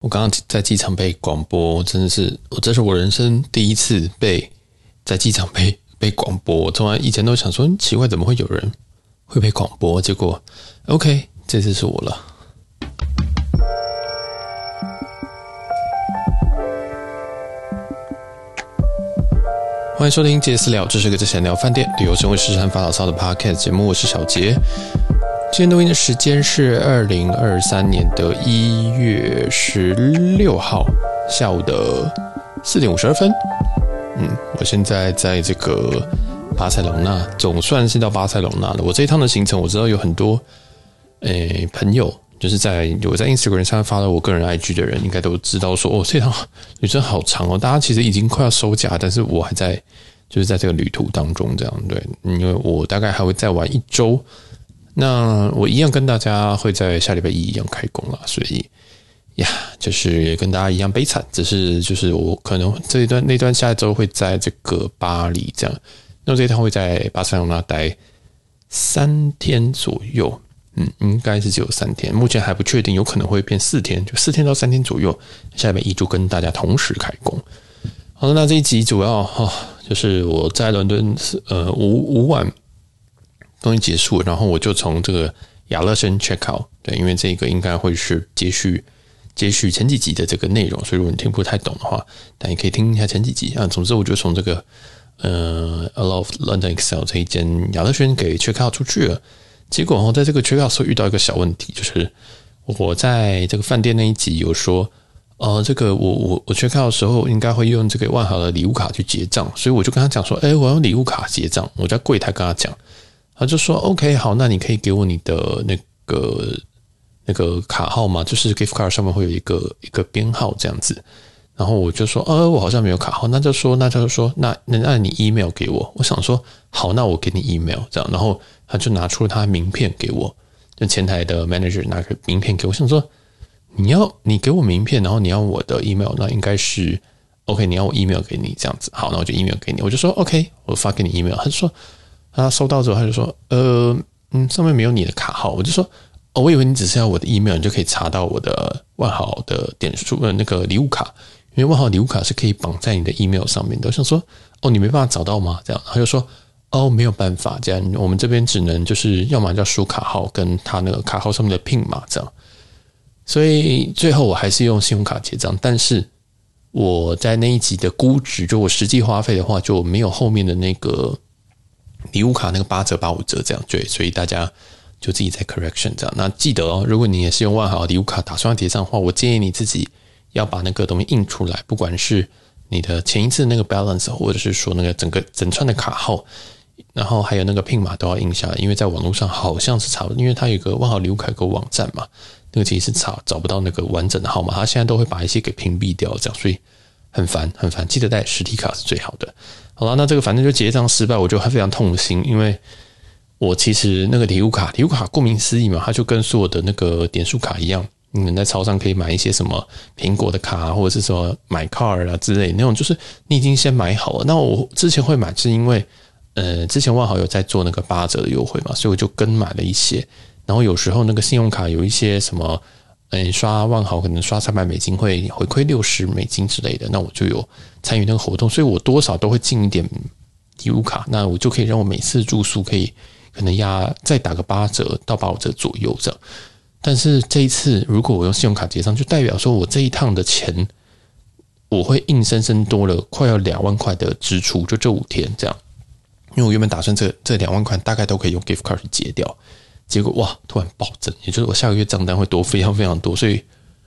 我刚刚在机场被广播，真的是我这是我人生第一次被在机场被被广播。我从来以前都想说奇怪，怎么会有人会被广播？结果 OK，这次是我了。欢迎收听杰私聊，这是个在闲聊饭店、旅游、生活、时尚、发牢骚的 Podcast 节目。我是小杰。今天录音的时间是二零二三年的一月十六号下午的四点五十二分。嗯，我现在在这个巴塞隆纳，总算是到巴塞隆纳了。我这一趟的行程，我知道有很多诶朋友，就是在我在 Instagram 上发了我个人 IG 的人，应该都知道说，哦，这趟旅程好长哦。大家其实已经快要收假，但是我还在，就是在这个旅途当中，这样对，因为我大概还会再玩一周。那我一样跟大家会在下礼拜一一样开工了，所以呀，就是跟大家一样悲惨，只是就是我可能这一段那段下周会在这个巴黎这样，那这一趟会在巴塞罗那待三天左右，嗯，应该是只有三天，目前还不确定，有可能会变四天，就四天到三天左右。下礼拜一就跟大家同时开工。好了，那这一集主要哈、就是我在伦敦呃五五晚。东西结束，然后我就从这个亚乐轩 check out，对，因为这个应该会是接续接续前几集的这个内容，所以如果你听不太懂的话，但你可以听一下前几集啊。总之，我就从这个呃 A Lot of London EXCEL 这一间亚乐轩给 check out 出去了。结果哦，在这个 check out 时候遇到一个小问题，就是我在这个饭店那一集有说，呃，这个我我我 check out 的时候应该会用这个万豪的礼物卡去结账，所以我就跟他讲说，哎，我要用礼物卡结账，我在柜台跟他讲。他就说：“OK，好，那你可以给我你的那个那个卡号吗？就是 gift card 上面会有一个一个编号这样子。”然后我就说：“呃，我好像没有卡号。”那就说：“那就说，那那那你 email 给我。”我想说：“好，那我给你 email 这样。”然后他就拿出他名片给我，就前台的 manager 拿个名片给我。我想说：“你要你给我名片，然后你要我的 email，那应该是 OK。你要我 email 给你这样子。好，那我就 email 给你。我就说 OK，我发给你 email。他就说。他收到之后，他就说：“呃，嗯，上面没有你的卡号。”我就说：“哦，我以为你只是要我的 email，你就可以查到我的万豪的点数呃那个礼物卡，因为万豪礼物卡是可以绑在你的 email 上面的。”我想说：“哦，你没办法找到吗？”这样，他就说：“哦，没有办法，这样我们这边只能就是要么叫输卡号跟他那个卡号上面的 PIN 码这样。”所以最后我还是用信用卡结账，但是我在那一集的估值，就我实际花费的话，就没有后面的那个。礼物卡那个八折八五折这样，对，所以大家就自己在 correction 这样。那记得哦，如果你也是用万豪礼物卡打算要结账的话，我建议你自己要把那个东西印出来，不管是你的前一次那个 balance，或者是说那个整个整串的卡号，然后还有那个 PIN 码都要印下来，因为在网络上好像是查不，因为它有个万豪礼物卡有个网站嘛，那个其实是查找不到那个完整的号码，它现在都会把一些给屏蔽掉，这样，所以很烦很烦，记得带实体卡是最好的。好了，那这个反正就结账失败，我就还非常痛心，因为我其实那个礼物卡，礼物卡顾名思义嘛，它就跟所有的那个点数卡一样，你们在超商可以买一些什么苹果的卡，或者是说买 Car 啊之类那种，就是你已经先买好了。那我之前会买，是因为呃，之前万豪有在做那个八折的优惠嘛，所以我就跟买了一些。然后有时候那个信用卡有一些什么。嗯，刷万豪可能刷三百美金会回馈六十美金之类的，那我就有参与那个活动，所以我多少都会进一点礼物卡，那我就可以让我每次住宿可以可能压再打个八折到八五折左右这样。但是这一次如果我用信用卡结账，就代表说我这一趟的钱我会硬生生多了快要两万块的支出，就这五天这样，因为我原本打算这这两万块大概都可以用 gift card 去结掉。结果哇，突然暴增，也就是我下个月账单会多非常非常多，所以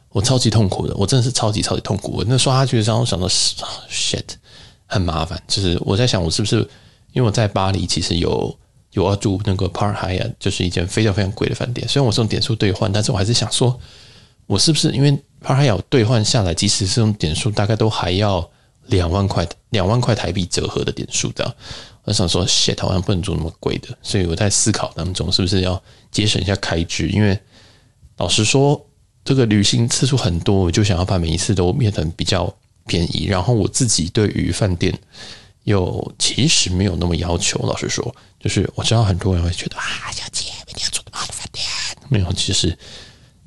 我超级痛苦的，我真的是超级超级痛苦。我那刷下去的时候，我想到 shit 很麻烦，就是我在想，我是不是因为我在巴黎其实有有要住那个 Park h y a t 就是一间非常非常贵的饭店。虽然我是用点数兑换，但是我还是想说，我是不是因为 Park Hyatt 兑换下来，即使是用点数，大概都还要两万块两万块台币折合的点数这样。我想说，shit，好像不能住那么贵的，所以我在思考当中是不是要节省一下开支。因为老实说，这个旅行次数很多，我就想要把每一次都变得比较便宜。然后我自己对于饭店又其实没有那么要求。老实说，就是我知道很多人会觉得啊，小姐，明天要住多好的饭店。没有，其实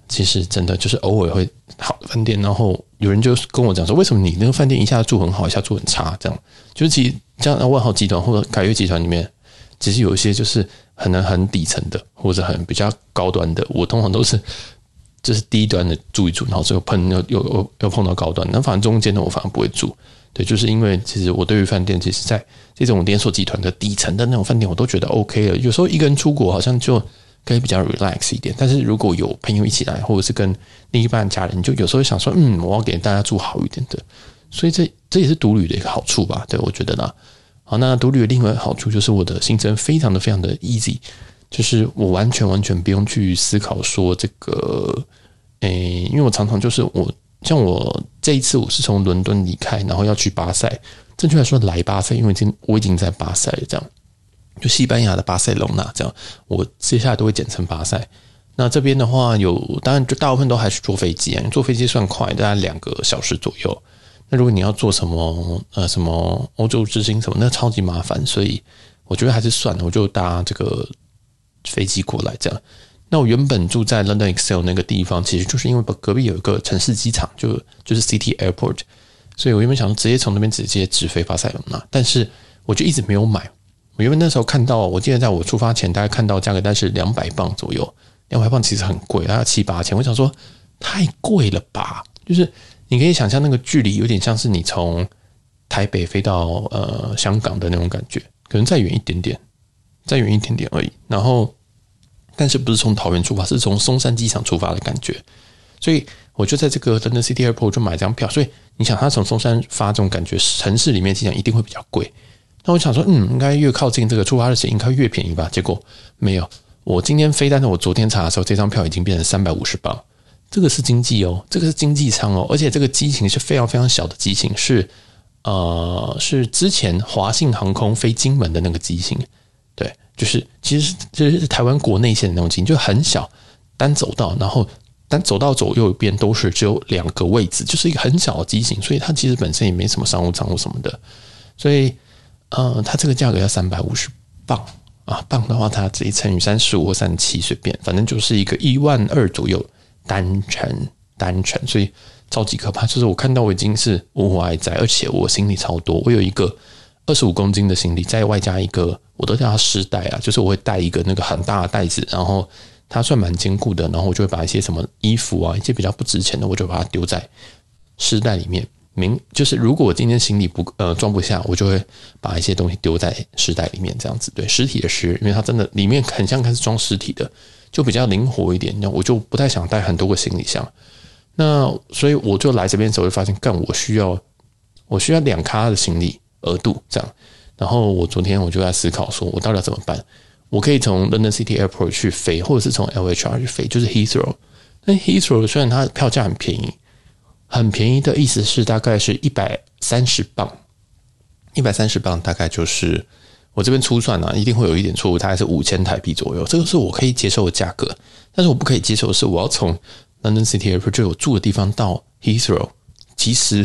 其实真的就是偶尔会好的饭店，然后有人就跟我讲说，为什么你那个饭店一下住很好，一下住很差？这样就是其实像万豪集团或者凯悦集团里面，其实有一些就是很难很底层的，或者很比较高端的，我通常都是 就是低端的住一住，然后最后碰又又又又碰到高端，那反正中间的我反而不会住。对，就是因为其实我对于饭店，其实在这种连锁集团的底层的那种饭店，我都觉得 OK 了。有时候一个人出国好像就。可以比较 relax 一点，但是如果有朋友一起来，或者是跟另一半家人，就有时候想说，嗯，我要给大家住好一点的，所以这这也是独旅的一个好处吧？对，我觉得呢。好，那独旅的另外一个好处就是我的行程非常的非常的 easy，就是我完全完全不用去思考说这个，诶，因为我常常就是我像我这一次我是从伦敦离开，然后要去巴塞，正确来说来巴塞，因为已经我已经在巴塞了，这样。就西班牙的巴塞隆纳这样，我接下来都会简称巴塞。那这边的话有，当然就大部分都还是坐飞机啊，坐飞机算快，大概两个小时左右。那如果你要坐什么呃什么欧洲之星什么，那超级麻烦，所以我觉得还是算了，我就搭这个飞机过来这样。那我原本住在 London EXCEL 那个地方，其实就是因为隔壁有一个城市机场，就就是 City Airport，所以我原本想直接从那边直接直飞巴塞隆那，但是我就一直没有买。我原本那时候看到，我记得在我出发前大概看到价格，但是两百磅左右，两百磅其实很贵，大概七八千。我想说太贵了吧？就是你可以想象那个距离有点像是你从台北飞到呃香港的那种感觉，可能再远一点点，再远一点点而已。然后，但是不是从桃园出发，是从松山机场出发的感觉。所以我就在这个 London City Airport 就买张票。所以你想，他从松山发这种感觉，城市里面机场一定会比较贵。那我想说，嗯，应该越靠近这个出发日期，应该越便宜吧？结果没有。我今天飞，但是我昨天查的时候，这张票已经变成三百五十镑。这个是经济哦，这个是经济舱哦，而且这个机型是非常非常小的机型，是呃，是之前华信航空飞金门的那个机型。对，就是其实就是台湾国内线的那种机型，就很小，单走道，然后单走道左右边都是只有两个位置，就是一个很小的机型，所以它其实本身也没什么商务舱或什么的，所以。呃，它这个价格要三百五十磅啊，磅的话，它直接乘以三十五或三十七，随便，反正就是一个一万二左右单程单程，所以超级可怕。就是我看到我已经是呜呼哀哉，而且我行李超多，我有一个二十五公斤的行李，再外加一个，我都叫它湿袋啊，就是我会带一个那个很大的袋子，然后它算蛮坚固的，然后我就会把一些什么衣服啊，一些比较不值钱的，我就把它丢在湿袋里面。明就是，如果我今天行李不呃装不下，我就会把一些东西丢在尸袋里面，这样子对尸体的尸，因为它真的里面很像开始装尸体的，就比较灵活一点。那我就不太想带很多个行李箱。那所以我就来这边的时候就发现，干我需要我需要两咖的行李额度这样。然后我昨天我就在思考，说我到底要怎么办？我可以从 London City Airport 去飞，或者是从 LHR 去飞，就是 Heathrow。那 Heathrow 虽然它票价很便宜。很便宜的意思是大概是一百三十镑，一百三十镑大概就是我这边粗算啊，一定会有一点错误，大概是五千台币左右，这个是我可以接受的价格。但是我不可以接受的是，我要从 London City Airport 就我住的地方到 Heathrow，其实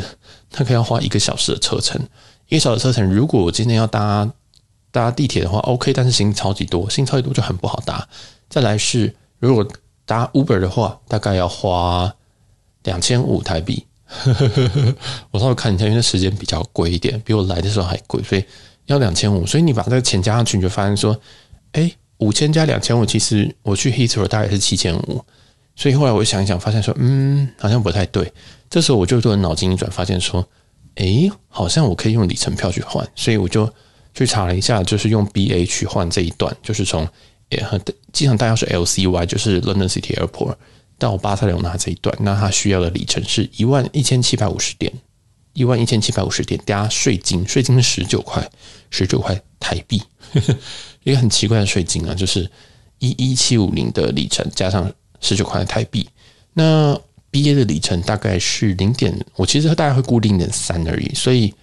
大概要花一个小时的车程。一个小时车程，如果我今天要搭搭地铁的话，OK，但是行李超级多，行李超级多就很不好搭。再来是如果搭 Uber 的话，大概要花。两千五台币，我稍微看一下，因为时间比较贵一点，比我来的时候还贵，所以要两千五。所以你把这个钱加上去，你就发现说，哎，五千加两千五，其实我去 Heathrow 大概是七千五。所以后来我想一想，发现说，嗯，好像不太对。这时候我就做脑筋一转，发现说，哎，好像我可以用里程票去换。所以我就去查了一下，就是用 BA 去换这一段，就是从呃机场大概是 LCY，就是 London City Airport。到巴塞隆纳这一段，那它需要的里程是一万一千七百五十点，一万一千七百五十点加税金，税金是十九块，十九块台币，呵呵，一个很奇怪的税金啊，就是一一七五零的里程加上十九块台币。那 BA 的里程大概是零点，我其实大概会估零点三而已，所以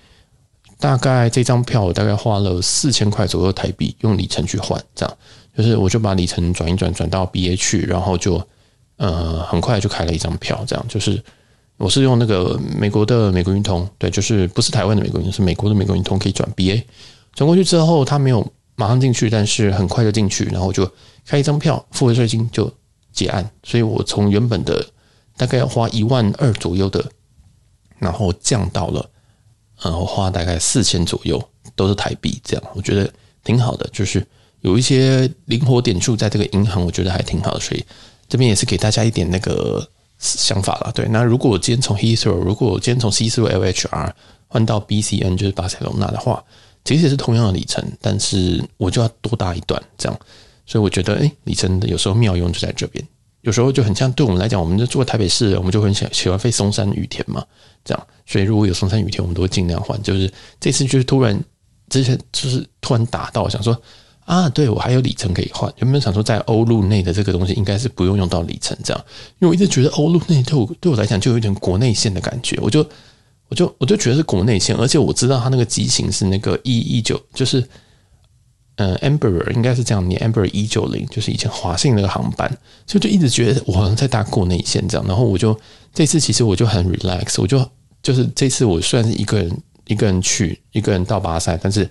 大概这张票我大概花了四千块左右台币用里程去换，这样就是我就把里程转一转，转到 BA 去，然后就。呃，很快就开了一张票，这样就是我是用那个美国的美国运通，对，就是不是台湾的美国运通，是美国的美国运通可以转 BA，转过去之后，他没有马上进去，但是很快就进去，然后就开一张票，付了税金就结案，所以我从原本的大概要花一万二左右的，然后降到了，然后花大概四千左右，都是台币这样，我觉得挺好的，就是有一些灵活点数在这个银行，我觉得还挺好的，所以这边也是给大家一点那个想法了。对，那如果我今天从 Heathrow，如果我今天从 Heathrow LHR 换到 BCN，就是巴塞隆纳的话，其实也是同样的里程，但是我就要多搭一段这样，所以我觉得，诶，里程的有时候妙用就在这边。有时候就很像，对我们来讲，我们就住台北市，我们就很喜喜欢飞松山雨田嘛，这样。所以如果有松山雨田，我们都会尽量换。就是这次就是突然之前就是突然打到，想说啊，对我还有里程可以换。有没有想说在欧陆内的这个东西应该是不用用到里程这样？因为我一直觉得欧陆内对我对我来讲就有一点国内线的感觉，我就我就我就觉得是国内线，而且我知道它那个机型是那个一一九，就是。呃，Embraer 应该是这样念，Embraer 一九零就是以前华信那个航班，所以就一直觉得我好像在搭国内线这样。然后我就这次其实我就很 relax，我就就是这次我虽然是一个人一个人去，一个人到巴塞，但是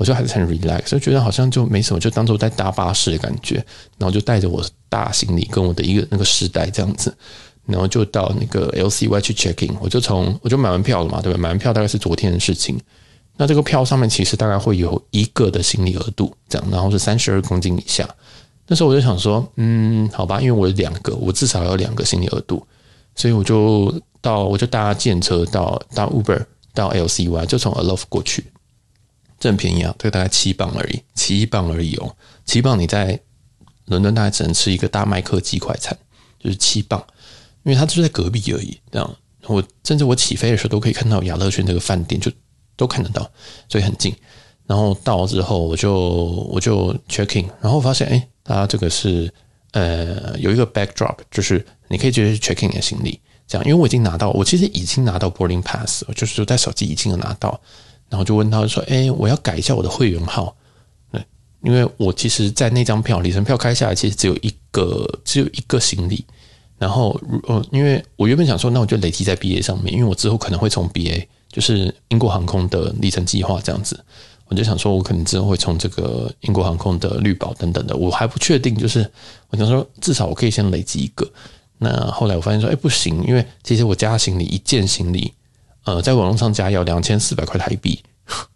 我就还是很 relax，所以觉得好像就没什么，就当做在搭巴士的感觉。然后就带着我大行李跟我的一个那个尸袋这样子，然后就到那个 LCY 去 check in，我就从我就买完票了嘛，对吧？买完票大概是昨天的事情。那这个票上面其实大概会有一个的行李额度，这样，然后是三十二公斤以下。那时候我就想说，嗯，好吧，因为我有两个，我至少有两个行李额度，所以我就到，我就搭计程车到到 Uber 到 LCY，就从 Aloft 过去，这很便宜啊，这个大概七磅而已，七磅而已哦，七磅你在伦敦大概只能吃一个大麦克鸡快餐，就是七磅，因为它就在隔壁而已。这样，我甚至我起飞的时候都可以看到亚乐轩这个饭店就。都看得到，所以很近。然后到之后，我就我就 checking，然后发现，哎，它这个是呃有一个 backdrop，就是你可以直接 check in 你的行李，这样。因为我已经拿到，我其实已经拿到 boarding pass，就是说在手机已经有拿到。然后就问他说，哎，我要改一下我的会员号。对，因为我其实，在那张票里程票开下来，其实只有一个只有一个行李。然后，呃，因为我原本想说，那我就累积在 BA 上面，因为我之后可能会从 BA。就是英国航空的里程计划这样子，我就想说，我可能之后会从这个英国航空的绿宝等等的，我还不确定。就是我想说，至少我可以先累积一个。那后来我发现说，哎，不行，因为其实我加行李一件行李，呃，在网络上加要两千四百块台币，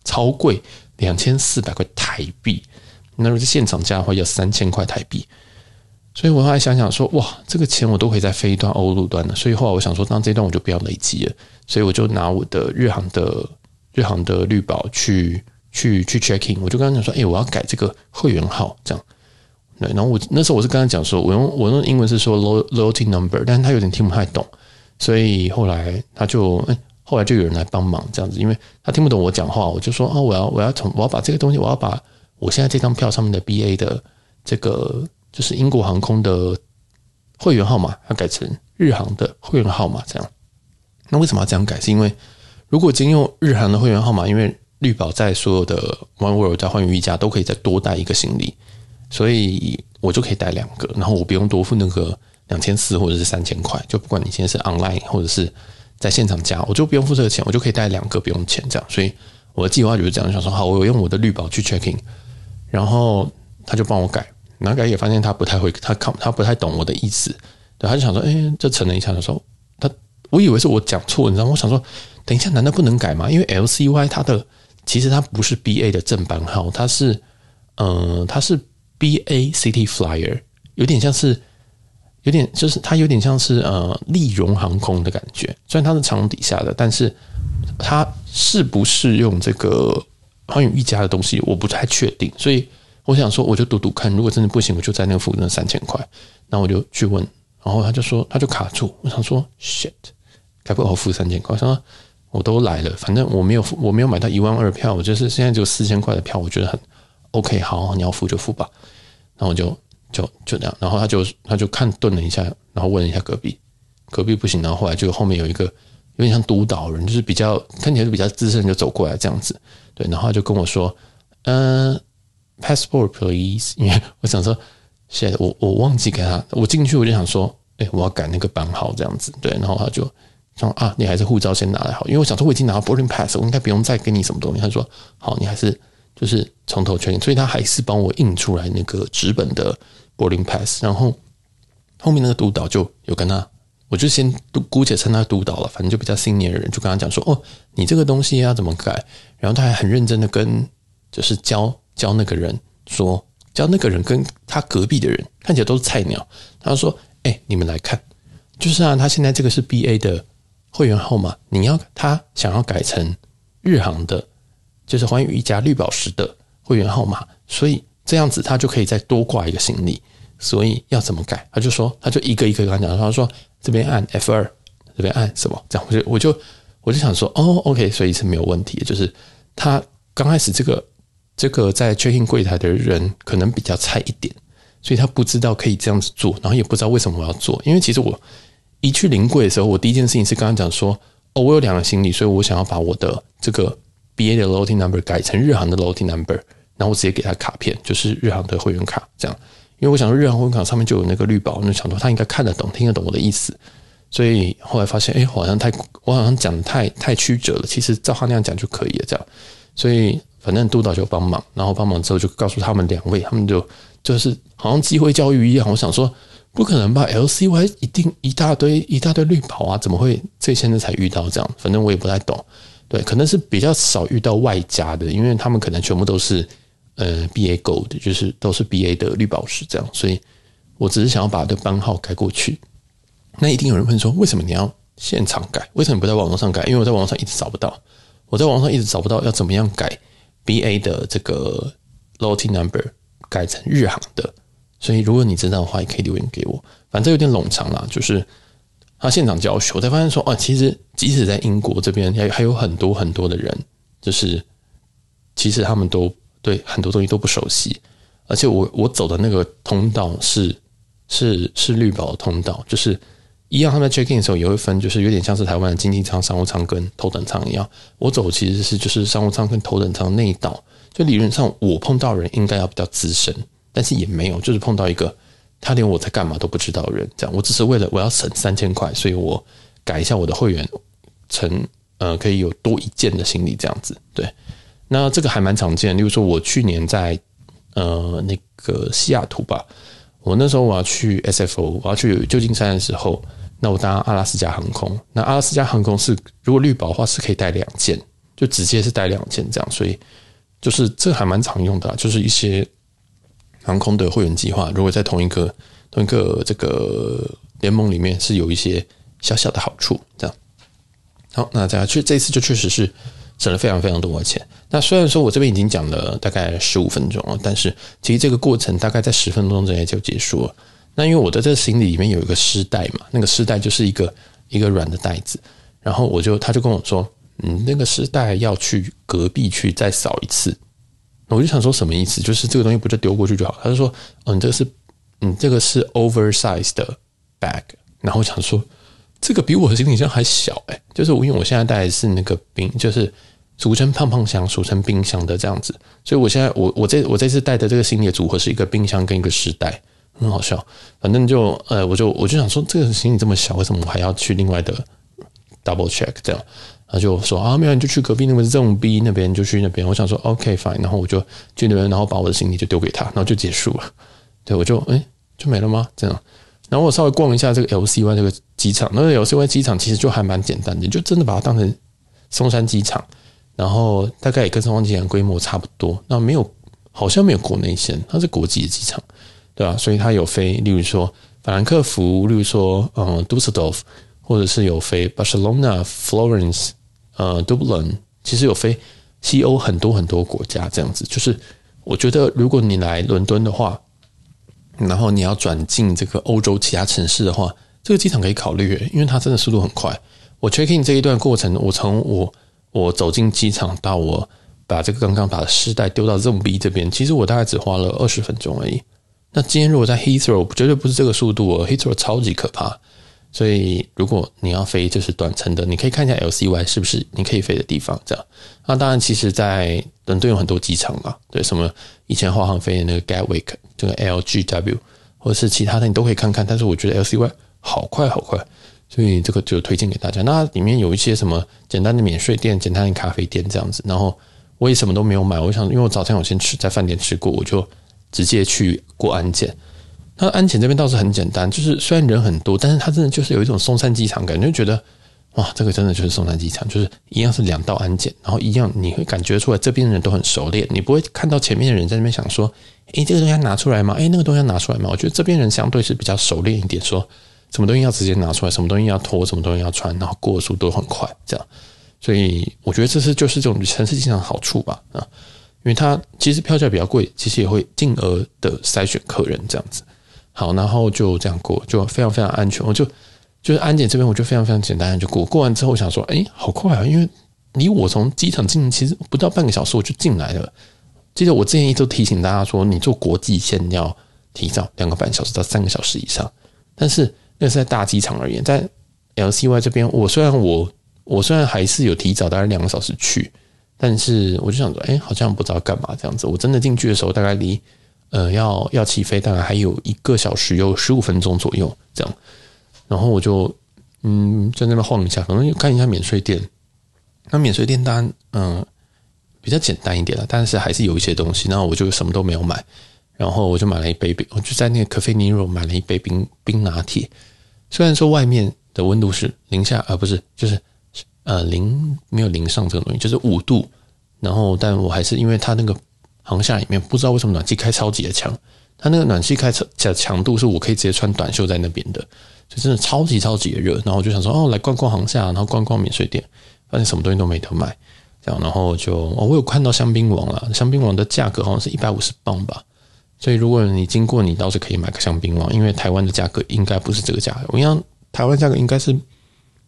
超贵，两千四百块台币。那如果是现场加的话，要三千块台币。所以我后来想想说，哇，这个钱我都可以再飞一段欧陆段了。所以后来我想说，那这一段我就不要累积了。所以我就拿我的日航的日航的绿宝去去去 check in，我就跟他讲说，哎，我要改这个会员号，这样。对，然后我那时候我是跟他讲说，我用我用英文是说 loyalty number，但是他有点听不太懂，所以后来他就，哎，后来就有人来帮忙这样子，因为他听不懂我讲话，我就说，哦，我要我要从我要把这个东西，我要把我现在这张票上面的 BA 的这个。就是英国航空的会员号码要改成日航的会员号码，这样。那为什么要这样改？是因为如果今天用日航的会员号码，因为绿宝在所有的 One World 在寰宇一家都可以再多带一个行李，所以我就可以带两个，然后我不用多付那个两千四或者是三千块，就不管你现在是 online 或者是在现场加，我就不用付这个钱，我就可以带两个不用钱这样。所以我的计划就是这样，想说好，我用我的绿宝去 checking，然后他就帮我改。然后改也发现他不太会，他看他不太懂我的意思，对，他就想说，哎，这沉了一下他说，他我以为是我讲错，你知道吗？我想说，等一下，难道不能改吗？因为 LCY 它的其实它不是 BA 的正版号，它是，嗯、呃，它是 BA City Flyer，有点像是，有点就是它有点像是呃立荣航空的感觉，虽然它是长底下的，但是它是不是用这个寰宇一家的东西，我不太确定，所以。我想说，我就赌赌看，如果真的不行，我就在那个付那三千块。那我就去问，然后他就说，他就卡住。我想说，shit，该不会我付三千块？我想说，我都来了，反正我没有我没有买到一万二票，我就是现在只有四千块的票，我觉得很 OK。好，你要付就付吧。然后我就就就这样，然后他就他就看顿了一下，然后问了一下隔壁，隔壁不行。然后后来就后面有一个有点像督导人，就是比较看起来是比较资深，就走过来这样子。对，然后他就跟我说，嗯、呃。Passport, please。因为我想说，现在我我忘记给他，我进去我就想说，哎，我要改那个班号这样子，对。然后他就说啊，你还是护照先拿来好，因为我想说我已经拿到 boarding pass，我应该不用再给你什么东西。他说好，你还是就是从头确认，所以他还是帮我印出来那个纸本的 boarding pass。然后后面那个督导就有跟他我就先姑且称他督导了，反正就比较新业的人，就跟他讲说，哦，你这个东西要怎么改？然后他还很认真的跟就是教教那个人说，教那个人跟他隔壁的人看起来都是菜鸟，他说，哎，你们来看，就是啊，他现在这个是 BA 的会员号码，你要他想要改成日航的，就是环宇一家绿宝石的会员号码，所以这样子他就可以再多挂一个行李。所以要怎么改？他就说，他就一个一个跟他讲，他说这边按 F 二，这边按什么？这样我就我就我就想说，哦，OK，所以是没有问题。就是他刚开始这个这个在 check in 柜台的人可能比较菜一点，所以他不知道可以这样子做，然后也不知道为什么我要做。因为其实我一去临柜的时候，我第一件事情是跟他讲说，哦，我有两个行李，所以我想要把我的这个 BA 的 loading number 改成日航的 loading number，然后我直接给他卡片，就是日航的会员卡，这样。因为我想说，日航会员卡上面就有那个绿宝，那想说他应该看得懂、听得懂我的意思，所以后来发现，哎，好像太我好像讲的太太曲折了。其实照他那样讲就可以了，这样。所以反正督导就帮忙，然后帮忙之后就告诉他们两位，他们就就是好像机会教育一样。我想说，不可能吧？LCY 一定一大堆一大堆绿宝啊，怎么会这现在才遇到这样？反正我也不太懂。对，可能是比较少遇到外加的，因为他们可能全部都是。呃，BA Gold 就是都是 BA 的绿宝石这样，所以我只是想要把这班号改过去。那一定有人问说，为什么你要现场改？为什么不在网络上改？因为我在网络上一直找不到，我在网上一直找不到要怎么样改 BA 的这个 loading number 改成日航的。所以如果你知道的话，也可以留言给我。反正有点冗长啦，就是他现场教学，我才发现说，啊，其实即使在英国这边，还还有很多很多的人，就是其实他们都。对很多东西都不熟悉，而且我我走的那个通道是是是绿宝通道，就是一样。他们在 check in 的时候也会分，就是有点像是台湾的经济舱、商务舱跟头等舱一样。我走其实是就是商务舱跟头等舱那一道，就理论上我碰到人应该要比较资深，但是也没有，就是碰到一个他连我在干嘛都不知道的人。这样，我只是为了我要省三千块，所以我改一下我的会员，成呃可以有多一件的行李这样子，对。那这个还蛮常见，例如说，我去年在呃那个西雅图吧，我那时候我要去 SFO，我要去旧金山的时候，那我搭阿拉斯加航空，那阿拉斯加航空是如果绿宝的话是可以带两件，就直接是带两件这样，所以就是这还蛮常用的，就是一些航空的会员计划，如果在同一个同一个这个联盟里面是有一些小小的好处，这样。好，那再来，这这次就确实是。省了非常非常多的钱。那虽然说我这边已经讲了大概十五分钟了，但是其实这个过程大概在十分钟之内就结束了。那因为我的这个行李里面有一个湿袋嘛，那个湿袋就是一个一个软的袋子，然后我就他就跟我说，嗯，那个湿袋要去隔壁去再扫一次。我就想说什么意思？就是这个东西不就丢过去就好？他就说，嗯，这个是嗯这个是 oversize 的 bag。然后我想说。这个比我的行李箱还小哎，就是因为我现在带的是那个冰，就是俗称胖胖箱，俗称冰箱的这样子，所以我现在我我这我这次带的这个行李的组合是一个冰箱跟一个尸袋，很好笑。反正就呃，我就我就想说，这个行李这么小，为什么我还要去另外的 double check 这样？他就说啊，没有，你就去隔壁那个 zone B 那边，就去那边。我想说 OK fine，然后我就去那边，然后把我的行李就丢给他，然后就结束了。对，我就哎，就没了吗？这样。然后我稍微逛一下这个 LCY 这个机场，那个 LCY 机场其实就还蛮简单的，就真的把它当成松山机场，然后大概也跟松山机场规模差不多。那没有，好像没有国内线，它是国际的机场，对吧？所以它有飞，例如说法兰克福，例如说嗯，Dusseldorf，或者是有飞 Barcelona、Florence，呃，Dublin，其实有飞西欧很多很多国家这样子。就是我觉得如果你来伦敦的话，然后你要转进这个欧洲其他城市的话，这个机场可以考虑，因为它真的速度很快。我 check in 这一段过程，我从我我走进机场到我把这个刚刚把尸袋丢到 Zone B 这边，其实我大概只花了二十分钟而已。那今天如果在 Heathrow，绝对不是这个速度哦，Heathrow 超级可怕。所以如果你要飞就是短程的，你可以看一下 LCY 是不是你可以飞的地方，这样。那当然，其实，在伦敦有很多机场嘛，对，什么以前华航飞的那个 Gatwick，这个 LGW，或者是其他的，你都可以看看。但是我觉得 LCY 好快好快，所以这个就推荐给大家。那里面有一些什么简单的免税店、简单的咖啡店这样子。然后我也什么都没有买，我想，因为我早餐有先吃在饭店吃过，我就直接去过安检。那安检这边倒是很简单，就是虽然人很多，但是它真的就是有一种松山机场感觉，就觉得哇，这个真的就是松山机场，就是一样是两道安检，然后一样你会感觉出来这边的人都很熟练，你不会看到前面的人在那边想说，诶，这个东西要拿出来吗？诶，那个东西要拿出来吗？我觉得这边人相对是比较熟练一点，说什么东西要直接拿出来，什么东西要脱，什么东西要穿，然后过速都很快，这样。所以我觉得这是就是这种城市机场好处吧，啊，因为它其实票价比较贵，其实也会进而的筛选客人这样子。好，然后就这样过，就非常非常安全。我就就是安检这边，我就非常非常简单就过。过完之后，我想说，哎，好快啊！因为离我从机场进，其实不到半个小时我就进来了。记得我之前一直提醒大家说，你坐国际线要提早两个半小时到三个小时以上。但是那是在大机场而言，在 LCY 这边，我虽然我我虽然还是有提早大概两个小时去，但是我就想说，哎，好像不知道干嘛这样子。我真的进去的时候，大概离。呃，要要起飞，大概还有一个小时有十五分钟左右这样，然后我就嗯在那边晃一下，可能看一下免税店。那免税店单嗯比较简单一点了，但是还是有一些东西。然后我就什么都没有买，然后我就买了一杯冰，我就在那个 Caffiniro 买了一杯冰冰拿铁。虽然说外面的温度是零下，而、不是就是呃零没有零上这个东西，就是五度。然后但我还是因为它那个。航厦里面不知道为什么暖气开超级的强，它那个暖气开超强强度是我可以直接穿短袖在那边的，就真的超级超级的热。然后我就想说，哦，来逛逛航厦，然后逛逛免税店，发现什么东西都没得卖，这样，然后就哦，我有看到香槟王了，香槟王的价格好像是一百五十磅吧，所以如果你经过，你倒是可以买个香槟王，因为台湾的价格应该不是这个价格，我想台湾价格应该是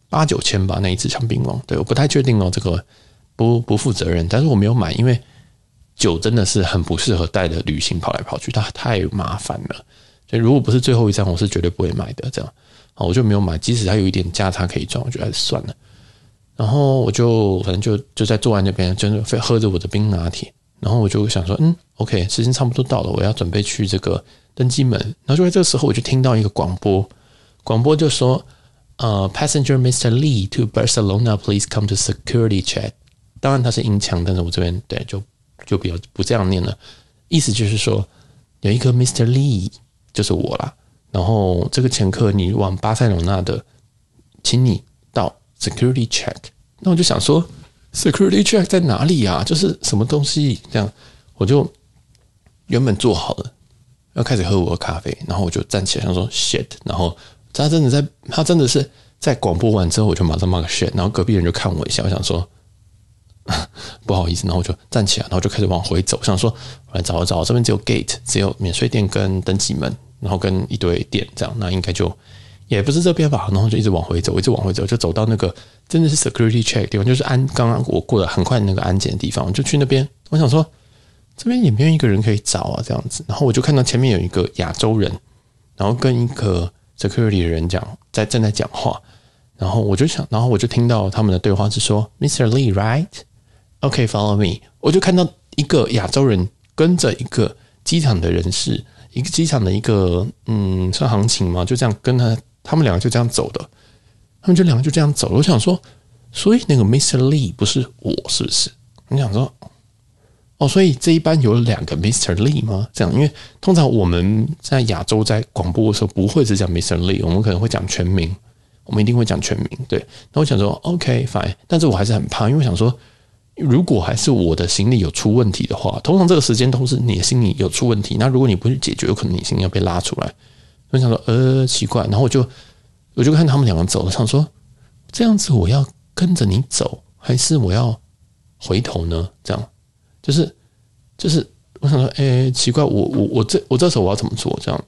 八九千吧，那一支香槟王，对，我不太确定哦，这个不不负责任，但是我没有买，因为。酒真的是很不适合带着旅行跑来跑去，它太麻烦了。所以如果不是最后一站，我是绝对不会买的。这样，啊我就没有买。即使它有一点价差可以赚，我觉得还是算了。然后我就反正就就在坐在那边，真的喝着我的冰拿铁。然后我就想说，嗯，OK，时间差不多到了，我要准备去这个登机门。然后就在这个时候，我就听到一个广播，广播就说：“呃，Passenger Mr. Lee to Barcelona, please come to security check。”当然它是英腔，但是我这边对就。就比较不这样念了，意思就是说有一个 Mr. Lee 就是我啦，然后这个前客你往巴塞罗那的，请你到 security check。那我就想说 security check 在哪里啊？就是什么东西？这样我就原本做好了要开始喝我的咖啡，然后我就站起来想说 shit，然后他真的在他真的是在广播完之后我就马上骂个 shit，然后隔壁人就看我一下，我想说。不好意思，然后我就站起来，然后就开始往回走，想说我来找一找，这边只有 gate，只有免税店跟登机门，然后跟一堆店这样，那应该就也不是这边吧，然后就一直往回走，一直往回走，就走到那个真的是 security check 的地方，就是安刚刚我过得很快的那个安检的地方，我就去那边，我想说这边也没有一个人可以找啊，这样子，然后我就看到前面有一个亚洲人，然后跟一个 security 的人讲在正在讲话，然后我就想，然后我就听到他们的对话是说，Mr. Lee，right？OK, follow me。我就看到一个亚洲人跟着一个机场的人士，一个机场的一个嗯，算行情嘛，就这样跟他，他们两个就这样走的。他们就两个就这样走了。我想说，所以那个 Mr. Lee 不是我，是不是？你想说，哦，所以这一班有两个 Mr. Lee 吗？这样，因为通常我们在亚洲在广播的时候不会只讲 Mr. Lee，我们可能会讲全名，我们一定会讲全名。对，那我想说，OK, fine，但是我还是很怕，因为我想说。如果还是我的行李有出问题的话，通常这个时间都是你的行李有出问题。那如果你不去解决，有可能你行李要被拉出来。我想说，呃，奇怪。然后我就我就看他们两个走，我想说，这样子我要跟着你走，还是我要回头呢？这样就是就是我想说，哎，奇怪，我我我这我这时候我要怎么做？这样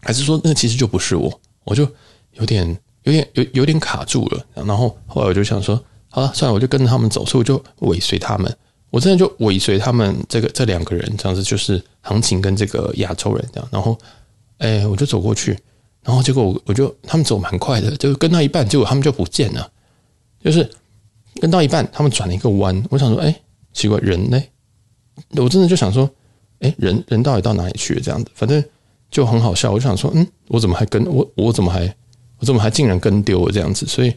还是说那其实就不是我？我就有点有点有有点卡住了。然后后来我就想说。好了，算了，我就跟着他们走，所以我就尾随他们。我真的就尾随他们这个这两个人，这样子就是行情跟这个亚洲人这样。然后，哎，我就走过去，然后结果我我就他们走蛮快的，就跟到一半，结果他们就不见了。就是跟到一半，他们转了一个弯，我想说，哎，奇怪，人呢？我真的就想说，哎，人人到底到哪里去了？这样子，反正就很好笑。我就想说，嗯，我怎么还跟我我怎么还我怎么还竟然跟丢了这样子？所以。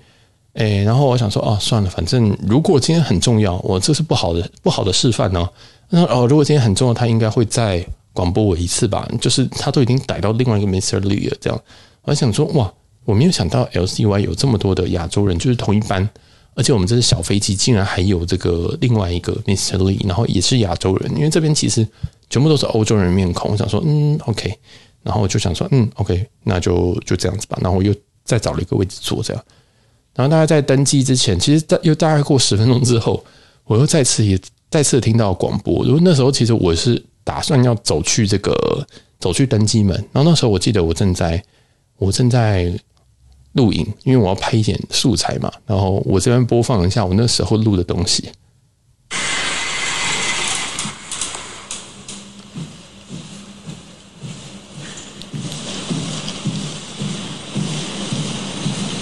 哎，然后我想说，哦，算了，反正如果今天很重要，我这是不好的不好的示范呢。那哦，如果今天很重要，他应该会在广播我一次吧，就是他都已经逮到另外一个 Mr. Lee 了，这样，我想说哇，我没有想到 LCY 有这么多的亚洲人，就是同一班，而且我们这是小飞机，竟然还有这个另外一个 Mr. Lee，然后也是亚洲人，因为这边其实全部都是欧洲人面孔，我想说嗯 OK，然后我就想说嗯 OK，那就就这样子吧，然后我又再找了一个位置坐这样，然后大家在登机之前，其实大又大概过十分钟之后，我又再次也再次听到广播，因为那时候其实我是。打算要走去这个走去登机门，然后那时候我记得我正在我正在录影，因为我要拍一点素材嘛。然后我这边播放一下我那时候录的东西。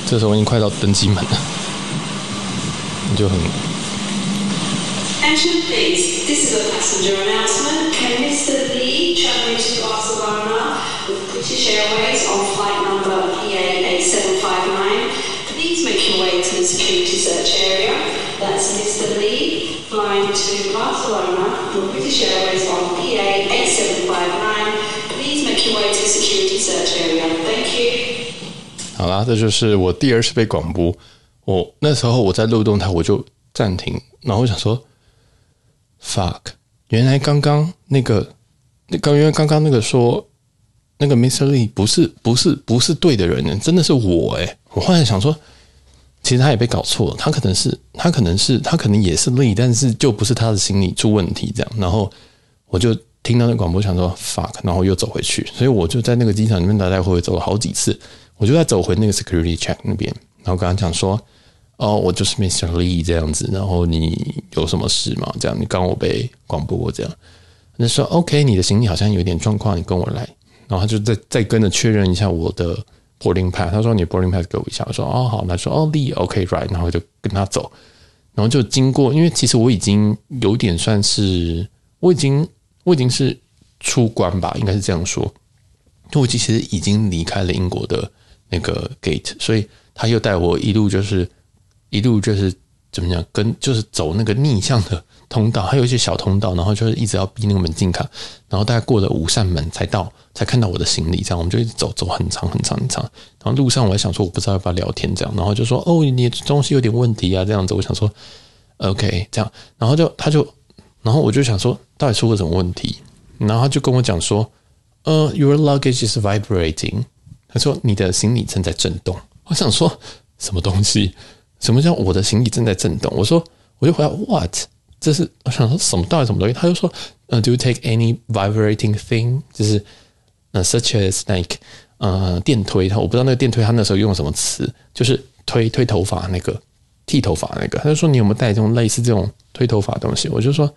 这时候我已经快到登机门了，你就很。Attention please, this is a passenger announcement. Can Mr. Lee travel to Barcelona with British Airways on flight number PA8759? Please make your way to the security search area. That's Mr. Lee flying to Barcelona with British Airways on PA8759. Please make your way to the security search area. Thank you. 好啦，这就是我第二次被广播。我那时候我在录动态，我就暂停，然后我想说。fuck，原来刚刚那个，那刚因为刚刚那个说那个 Mr. Lee 不是不是不是对的人呢，真的是我诶，我后来想说，其实他也被搞错了，他可能是他可能是他可能也是 Lee，但是就不是他的心理出问题这样。然后我就听到那广播想说 fuck，然后又走回去，所以我就在那个机场里面来来回回走了好几次，我就在走回那个 security check 那边，然后跟他讲说。哦，我就是 Mr. Lee 这样子，然后你有什么事吗？这样，你刚我被广播这样，他说 OK，你的行李好像有点状况，你跟我来。然后他就再再跟着确认一下我的 boarding pass，他说你 boarding pass 给我一下，我说哦好，那说哦 Lee OK right，然后就跟他走，然后就经过，因为其实我已经有点算是我已经我已经是出关吧，应该是这样说，就我其实已经离开了英国的那个 gate，所以他又带我一路就是。一路就是怎么讲，跟就是走那个逆向的通道，还有一些小通道，然后就是一直要逼那个门禁卡，然后大概过了五扇门才到，才看到我的行李。这样我们就一直走，走很长很长很长。然后路上我还想说，我不知道要不要聊天这样，然后就说哦，你东西有点问题啊，这样子。我想说，OK，这样，然后就他就，然后我就想说，到底出了什么问题？然后他就跟我讲说，呃，Your luggage is vibrating。他说你的行李正在震动。我想说什么东西？什么叫我的行李正在震动？我说，我就回答 What？这是我想说什么？到底什么东西？他就说，呃，Do you take any vibrating thing？就是呃，such as like 呃，电推。他我不知道那个电推他那时候用什么词，就是推推头发那个剃头发那个。他就说你有没有带这种类似这种推头发的东西？我就说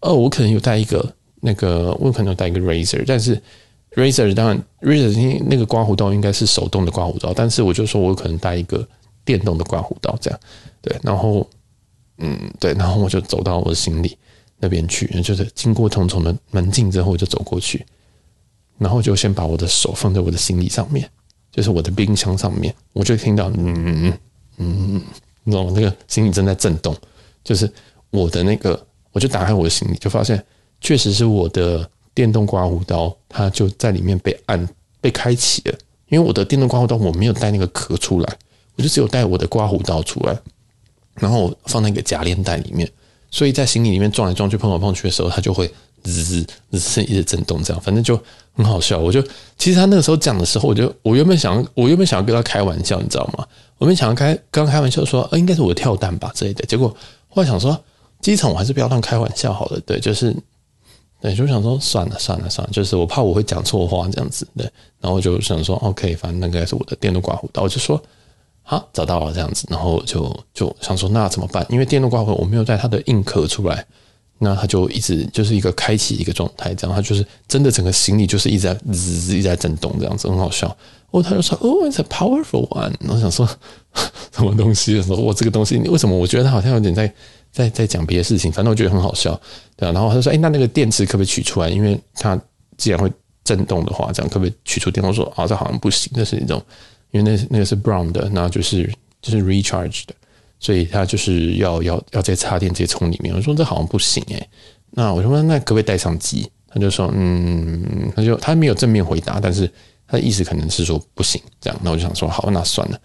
哦，我可能有带一个那个，我可能有带一个 razor，但是 razor 当然 razor 那个刮胡刀应该是手动的刮胡刀，但是我就说我可能带一个。电动的刮胡刀，这样对，然后嗯，对，然后我就走到我的行李那边去，就是经过重重的门禁之后，我就走过去，然后就先把我的手放在我的行李上面，就是我的冰箱上面，我就听到嗯嗯，你知道吗？那个行李正在震动，就是我的那个，我就打开我的行李，就发现确实是我的电动刮胡刀，它就在里面被按被开启了，因为我的电动刮胡刀我没有带那个壳出来。我就只有带我的刮胡刀出来，然后我放在一个夹链袋里面，所以在行李里面撞来撞去、碰来碰去的时候，它就会滋滋滋一直震动，这样反正就很好笑。我就其实他那个时候讲的时候，我就我原本想，我原本想要跟他开玩笑，你知道吗？我们想要开刚开玩笑说，呃，应该是我的跳蛋吧之类的。结果后来想说，机场我还是不要当开玩笑好了。对，就是对，就想说算了算了算了，就是我怕我会讲错话这样子。对，然后就想说，OK，反正那个是我的电动刮胡刀，我就说。好，找到了这样子，然后就就想说那怎么办？因为电动刮胡我没有带它的硬壳出来，那它就一直就是一个开启一个状态，这样它就是真的整个行李就是一直在滋滋一直在震动，这样子很好笑。哦，他就说哦，it's a powerful one。我想说 什么东西？说我这个东西为什么？我觉得他好像有点在在在讲别的事情，反正我觉得很好笑，对啊。然后他就说，哎，那那个电池可不可以取出来？因为它既然会震动的话，这样可不可以取出电？我说啊、这好像不行，那是一种。因为那那个是 Brown 的，然后就是就是 recharge 的，所以它就是要要要再插电直接充里面。我说这好像不行诶，那我说那可不可以带上机？他就说，嗯，他就他没有正面回答，但是他的意思可能是说不行这样。那我就想说，好，那算了。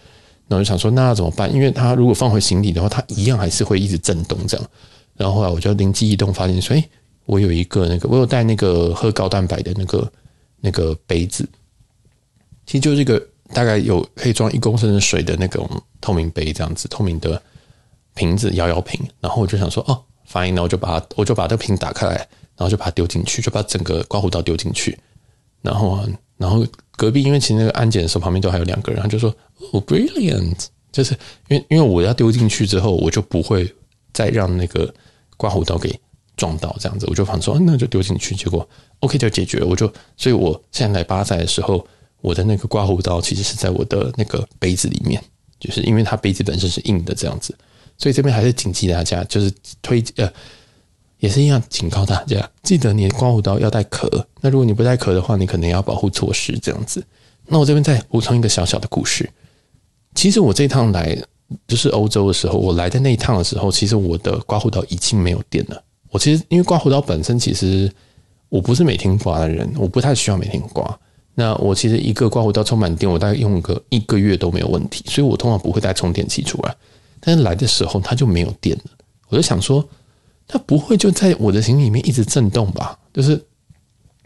我就想说，那怎么办？因为他如果放回行李的话，他一样还是会一直震动这样。然后后来我就灵机一动，发现说，诶，我有一个那个，我有带那个喝高蛋白的那个那个杯子，其实就是一个大概有可以装一公升的水的那种透明杯，这样子透明的瓶子摇摇瓶。然后我就想说，哦，fine，那我就把，我就把这个瓶打开来，然后就把它丢进去，就把整个刮胡刀丢进去，然后啊然后。隔壁，因为其实那个安检的时候旁边都还有两个人，他就说：“哦，brilliant！” 就是因为因为我要丢进去之后，我就不会再让那个刮胡刀给撞到，这样子，我就想说，那就丢进去。结果 OK 就解决了，我就，所以我现在来巴塞的时候，我的那个刮胡刀其实是在我的那个杯子里面，就是因为它杯子本身是硬的这样子，所以这边还是谨记大家，就是推呃。也是一样，警告大家，记得你的刮胡刀要带壳。那如果你不带壳的话，你可能要保护措施这样子。那我这边再补充一个小小的故事。其实我这趟来就是欧洲的时候，我来的那一趟的时候，其实我的刮胡刀已经没有电了。我其实因为刮胡刀本身其实我不是每天刮的人，我不太需要每天刮。那我其实一个刮胡刀充满电，我大概用个一个月都没有问题。所以我通常不会带充电器出来。但是来的时候它就没有电了，我就想说。它不会就在我的行李里面一直震动吧？就是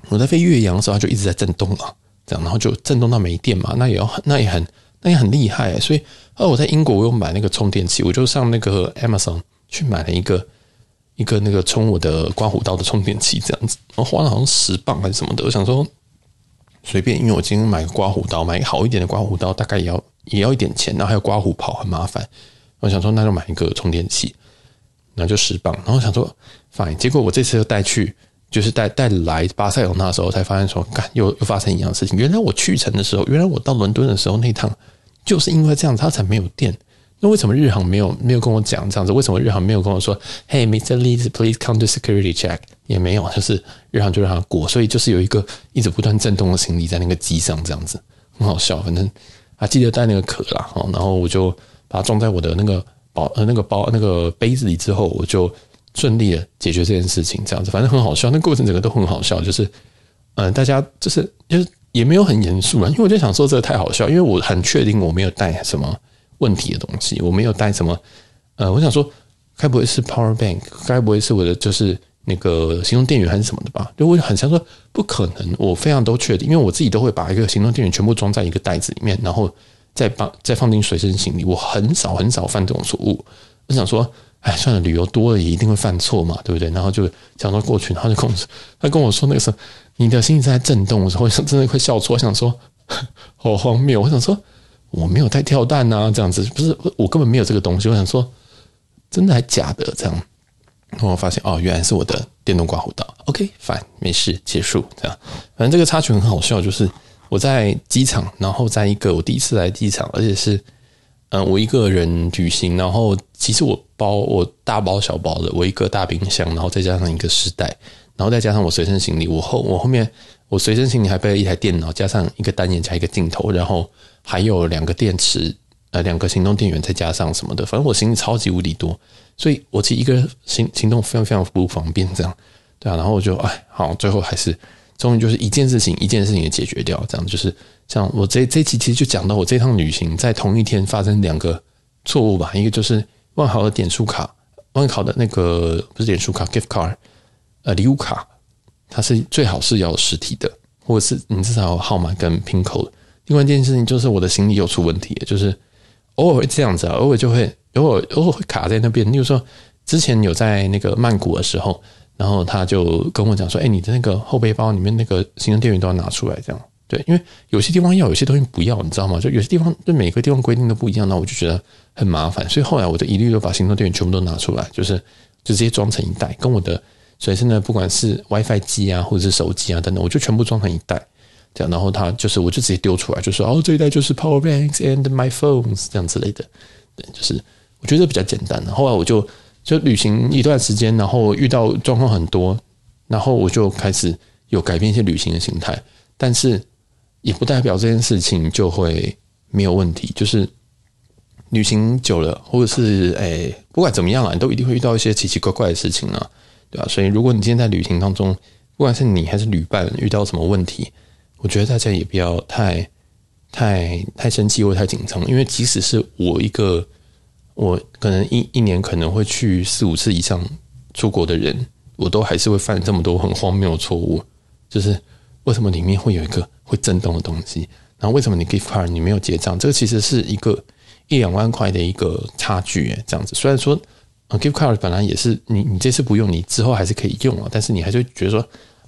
我在飞越洋的时候，它就一直在震动啊，这样，然后就震动到没电嘛。那也要，那也很，那也很厉害。所以，哦，我在英国我又买那个充电器，我就上那个 Amazon 去买了一个一个那个充我的刮胡刀的充电器，这样子，我花了好像十磅还是什么的。我想说随便，因为我今天买个刮胡刀，买个好一点的刮胡刀，大概也要也要一点钱，然后还有刮胡刨，很麻烦。我想说，那就买一个充电器。然后就十磅，然后想说，fine。结果我这次又带去，就是带带来巴塞罗那的时候，才发现说，干又又发生一样的事情。原来我去程的时候，原来我到伦敦的时候那趟，就是因为这样，它才没有电。那为什么日航没有没有跟我讲这样子？为什么日航没有跟我说，Hey, Mr. Lee, please come to security check？也没有，就是日航就让它过。所以就是有一个一直不断震动的行李在那个机上，这样子很好笑。反正还记得带那个壳啦，然后我就把它装在我的那个。包呃那个包那个杯子里之后，我就顺利的解决这件事情，这样子反正很好笑，那过程整个都很好笑，就是嗯、呃，大家就是就是也没有很严肃啊，因为我就想说这个太好笑，因为我很确定我没有带什么问题的东西，我没有带什么呃，我想说该不会是 power bank，该不会是我的就是那个行动电源还是什么的吧？就我很想说不可能，我非常都确定，因为我自己都会把一个行动电源全部装在一个袋子里面，然后。再放再放进随身行李，我很少很少犯这种错误。我想说，哎，算了，旅游多了也一定会犯错嘛，对不对？然后就讲到过去，然后就跟我说，他跟我说那个时候，你的心一直在震动的时候，我真的会笑出。我想说，好荒谬！我想说，我没有带跳蛋啊，这样子不是我根本没有这个东西。我想说，真的还假的？这样，然后我发现哦，原来是我的电动刮胡刀。OK，fine，没事，结束。这样，反正这个插曲很好笑，就是。我在机场，然后在一个我第一次来机场，而且是嗯，我一个人旅行，然后其实我包我大包小包的，我一个大冰箱，然后再加上一个尸袋，然后再加上我随身行李，我后我后面我随身行李还背了一台电脑，加上一个单眼加一个镜头，然后还有两个电池，呃，两个行动电源，再加上什么的，反正我行李超级无敌多，所以我其实一个人行行动非常非常不方便，这样对啊，然后我就哎，好，最后还是。终于就是一件事情一件事情也解决掉，这样就是像我这这期其实就讲到我这趟旅行在同一天发生两个错误吧，一个就是万豪的点数卡，万豪的那个不是点数卡，gift card，呃，礼物卡，它是最好是要实体的，或是你至少有号码跟 pin code。另外一件事情就是我的行李又出问题，就是偶尔会这样子啊，偶尔就会偶尔偶尔会卡在那边。例如说之前有在那个曼谷的时候。然后他就跟我讲说：“哎，你的那个后背包里面那个行动电源都要拿出来，这样对，因为有些地方要，有些东西不要，你知道吗？就有些地方对每个地方规定都不一样，那我就觉得很麻烦。所以后来我就一律都把行动电源全部都拿出来，就是就直接装成一袋，跟我的随身的不管是 WiFi 机啊，或者是手机啊等等，我就全部装成一袋，这样。然后他就是我就直接丢出来，就说哦，这一袋就是 Power Banks and my phones 这样之类的，对，就是我觉得比较简单。后来我就。就旅行一段时间，然后遇到状况很多，然后我就开始有改变一些旅行的心态，但是也不代表这件事情就会没有问题。就是旅行久了，或者是诶，不管怎么样啊，你都一定会遇到一些奇奇怪怪的事情啊，对吧？所以如果你今天在旅行当中不管是你还是旅伴遇到什么问题，我觉得大家也不要太太太生气或太紧张，因为即使是我一个我可能一一年可能会去四五次以上出国的人，我都还是会犯这么多很荒谬的错误。就是为什么里面会有一个会震动的东西？然后为什么你 gift card 你没有结账？这个其实是一个一两万块的一个差距，诶，这样子。虽然说 gift card 本来也是你你这次不用，你之后还是可以用啊，但是你还是觉得说，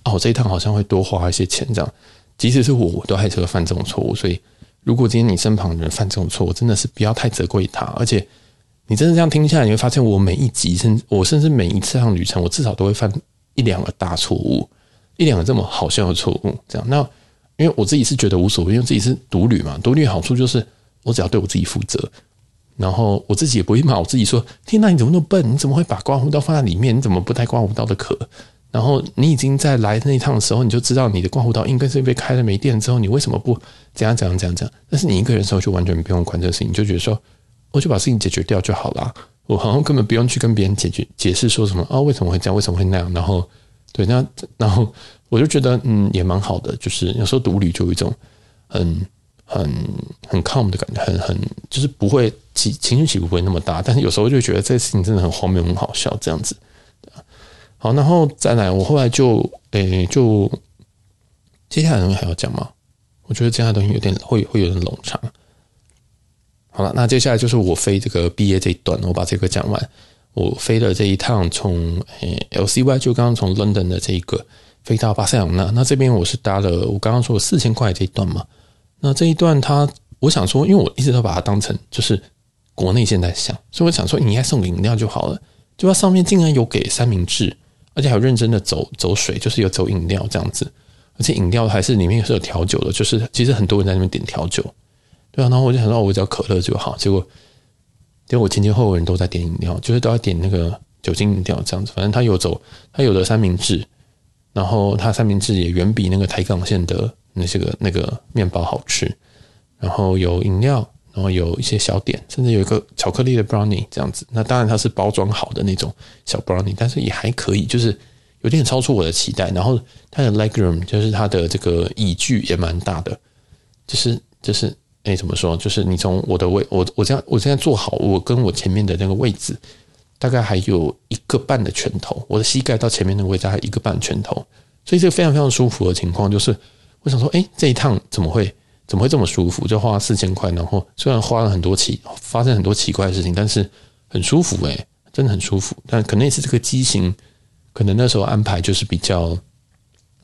哦，我这一趟好像会多花一些钱这样。即使是我，我都还是会犯这种错误。所以，如果今天你身旁的人犯这种错误，真的是不要太责怪他。而且，你真的这样听下来，你会发现，我每一集甚至我甚至每一次趟旅程，我至少都会犯一两个大错误，一两个这么好笑的错误。这样，那因为我自己是觉得无所谓，因为自己是独旅嘛，独旅好处就是我只要对我自己负责，然后我自己也不会骂我自己说：“天哪，你怎么那么笨？你怎么会把刮胡刀放在里面？你怎么不带刮胡刀的壳？”然后你已经在来那一趟的时候，你就知道你的刮胡刀应该是被开了没电之后，你为什么不怎样怎样怎样怎样？但是你一个人的时候就完全不用管这个事情，你就觉得说，我就把事情解决掉就好了，我好像根本不用去跟别人解决解释说什么啊、为什么会这样，为什么会那样？然后对，那然后我就觉得嗯，也蛮好的，就是有时候独旅就有一种很很很 calm 的感觉，很很就是不会起情绪起伏不会那么大，但是有时候就觉得这个事情真的很荒谬，很好笑这样子。好，然后再来，我后来就诶、就接下来的东西还要讲吗？我觉得接下来东西有点会会有点冗长。好了，那接下来就是我飞这个毕业这一段，我把这个讲完。我飞了这一趟从诶、欸、LCY，就刚刚从 London 的这一个飞到巴塞隆那。那这边我是搭了我刚刚说的四千块这一段嘛。那这一段它，我想说，因为我一直都把它当成就是国内现在想，所以我想说你应该送个饮料就好了。就它上面竟然有给三明治。而且还有认真的走走水，就是有走饮料这样子，而且饮料还是里面是有调酒的，就是其实很多人在那边点调酒，对啊，然后我就想说，我只要可乐就好，结果结果我前前后后人都在点饮料，就是都要点那个酒精饮料这样子，反正他有走，他有的三明治，然后他三明治也远比那个台港线的那些个那个面包好吃，然后有饮料。然后有一些小点，甚至有一个巧克力的 brownie 这样子。那当然它是包装好的那种小 brownie，但是也还可以，就是有点超出我的期待。然后它的 legroom 就是它的这个椅距也蛮大的，就是就是哎怎么说？就是你从我的位，我我这样我现在坐好，我跟我前面的那个位置大概还有一个半的拳头，我的膝盖到前面那个位置还有一个半拳头，所以这个非常非常舒服的情况，就是我想说，哎，这一趟怎么会？怎么会这么舒服？就花四千块，然后虽然花了很多奇，发生很多奇怪的事情，但是很舒服诶，真的很舒服。但可能也是这个机型，可能那时候安排就是比较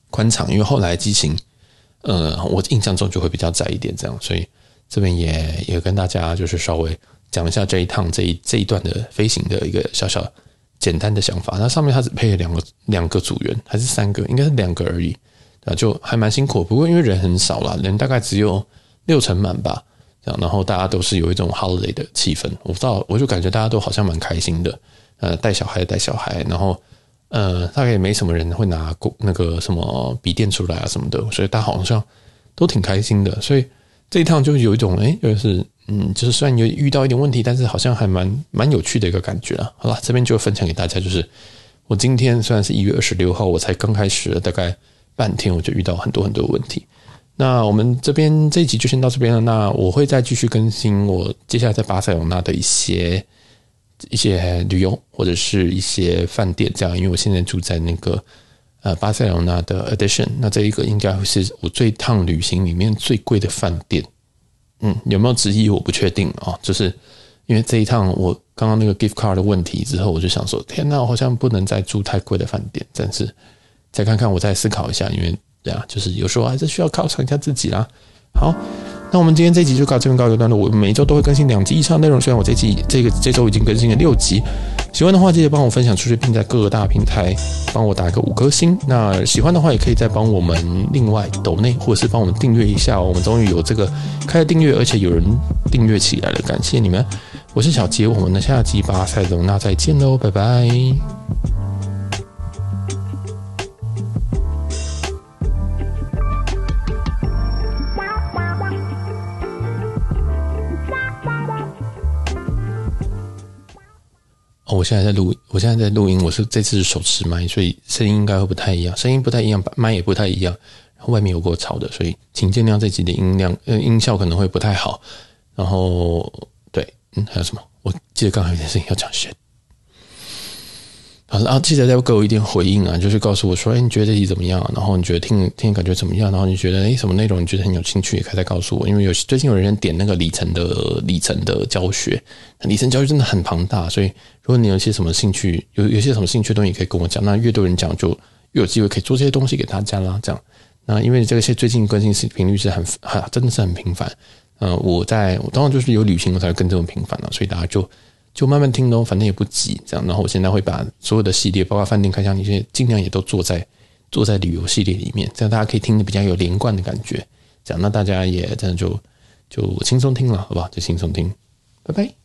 宽敞，因为后来机型，呃，我印象中就会比较窄一点，这样。所以这边也也跟大家就是稍微讲一下这一趟这一这一段的飞行的一个小小简单的想法。那上面它只配了两个两个组员，还是三个？应该是两个而已。啊，就还蛮辛苦，不过因为人很少啦，人大概只有六成满吧，这样，然后大家都是有一种 holiday 的气氛，我不知道，我就感觉大家都好像蛮开心的，呃，带小孩带小孩，然后呃，大概也没什么人会拿过那个什么笔电出来啊什么的，所以大家好像都挺开心的，所以这一趟就有一种哎，就是嗯，就是虽然有遇到一点问题，但是好像还蛮蛮有趣的一个感觉啊。好了，这边就分享给大家，就是我今天虽然是一月二十六号，我才刚开始，大概。半天我就遇到很多很多问题，那我们这边这一集就先到这边了。那我会再继续更新我接下来在巴塞罗那的一些一些旅游或者是一些饭店这样，因为我现在住在那个呃巴塞罗那的 Edition，那这一个应该会是我这趟旅行里面最贵的饭店。嗯，有没有之一我不确定啊，就是因为这一趟我刚刚那个 gift card 的问题之后，我就想说，天哪，我好像不能再住太贵的饭店，但是。再看看，我再思考一下，因为对啊，就是有时候还是需要犒赏一下自己啦。好，那我们今天这集就到这边告一段落。我每周都会更新两集以上内容，虽然我这集这个这周已经更新了六集，喜欢的话记得帮我分享出去，并在各个大平台帮我打一个五颗星。那喜欢的话也可以再帮我们另外抖内，或者是帮我们订阅一下。我们终于有这个开了订阅，而且有人订阅起来了，感谢你们！我是小杰，我们的下集巴塞罗那再见喽，拜拜。我现在在录，我现在在录音，我是这次是手持麦，所以声音应该会不太一样，声音不太一样，麦也不太一样。然后外面有过吵的，所以请见谅这集的音量，呃，音效可能会不太好。然后对，嗯，还有什么？我记得刚才有件事情要讲先。好，然后记得再给我一点回应啊，就是告诉我说，哎，你觉得这集怎么样？然后你觉得听听感觉怎么样？然后你觉得，哎，什么内容你觉得很有兴趣，也可以再告诉我。因为有最近有人点那个里程的里程的教学，里程教学真的很庞大，所以如果你有些什么兴趣，有有些什么兴趣的东西，可以跟我讲。那越多人讲，就越有机会可以做这些东西给大家啦。这样，那因为这个些最近更新是频率是很哈，真的是很频繁。呃，我在我当然就是有旅行我才会更这么频繁了，所以大家就。就慢慢听喽，反正也不急，这样。然后我现在会把所有的系列，包括饭店开箱那些，尽量也都做在做在旅游系列里面，这样大家可以听的比较有连贯的感觉。这样，那大家也这样就就轻松听了，好不好？就轻松听，拜拜。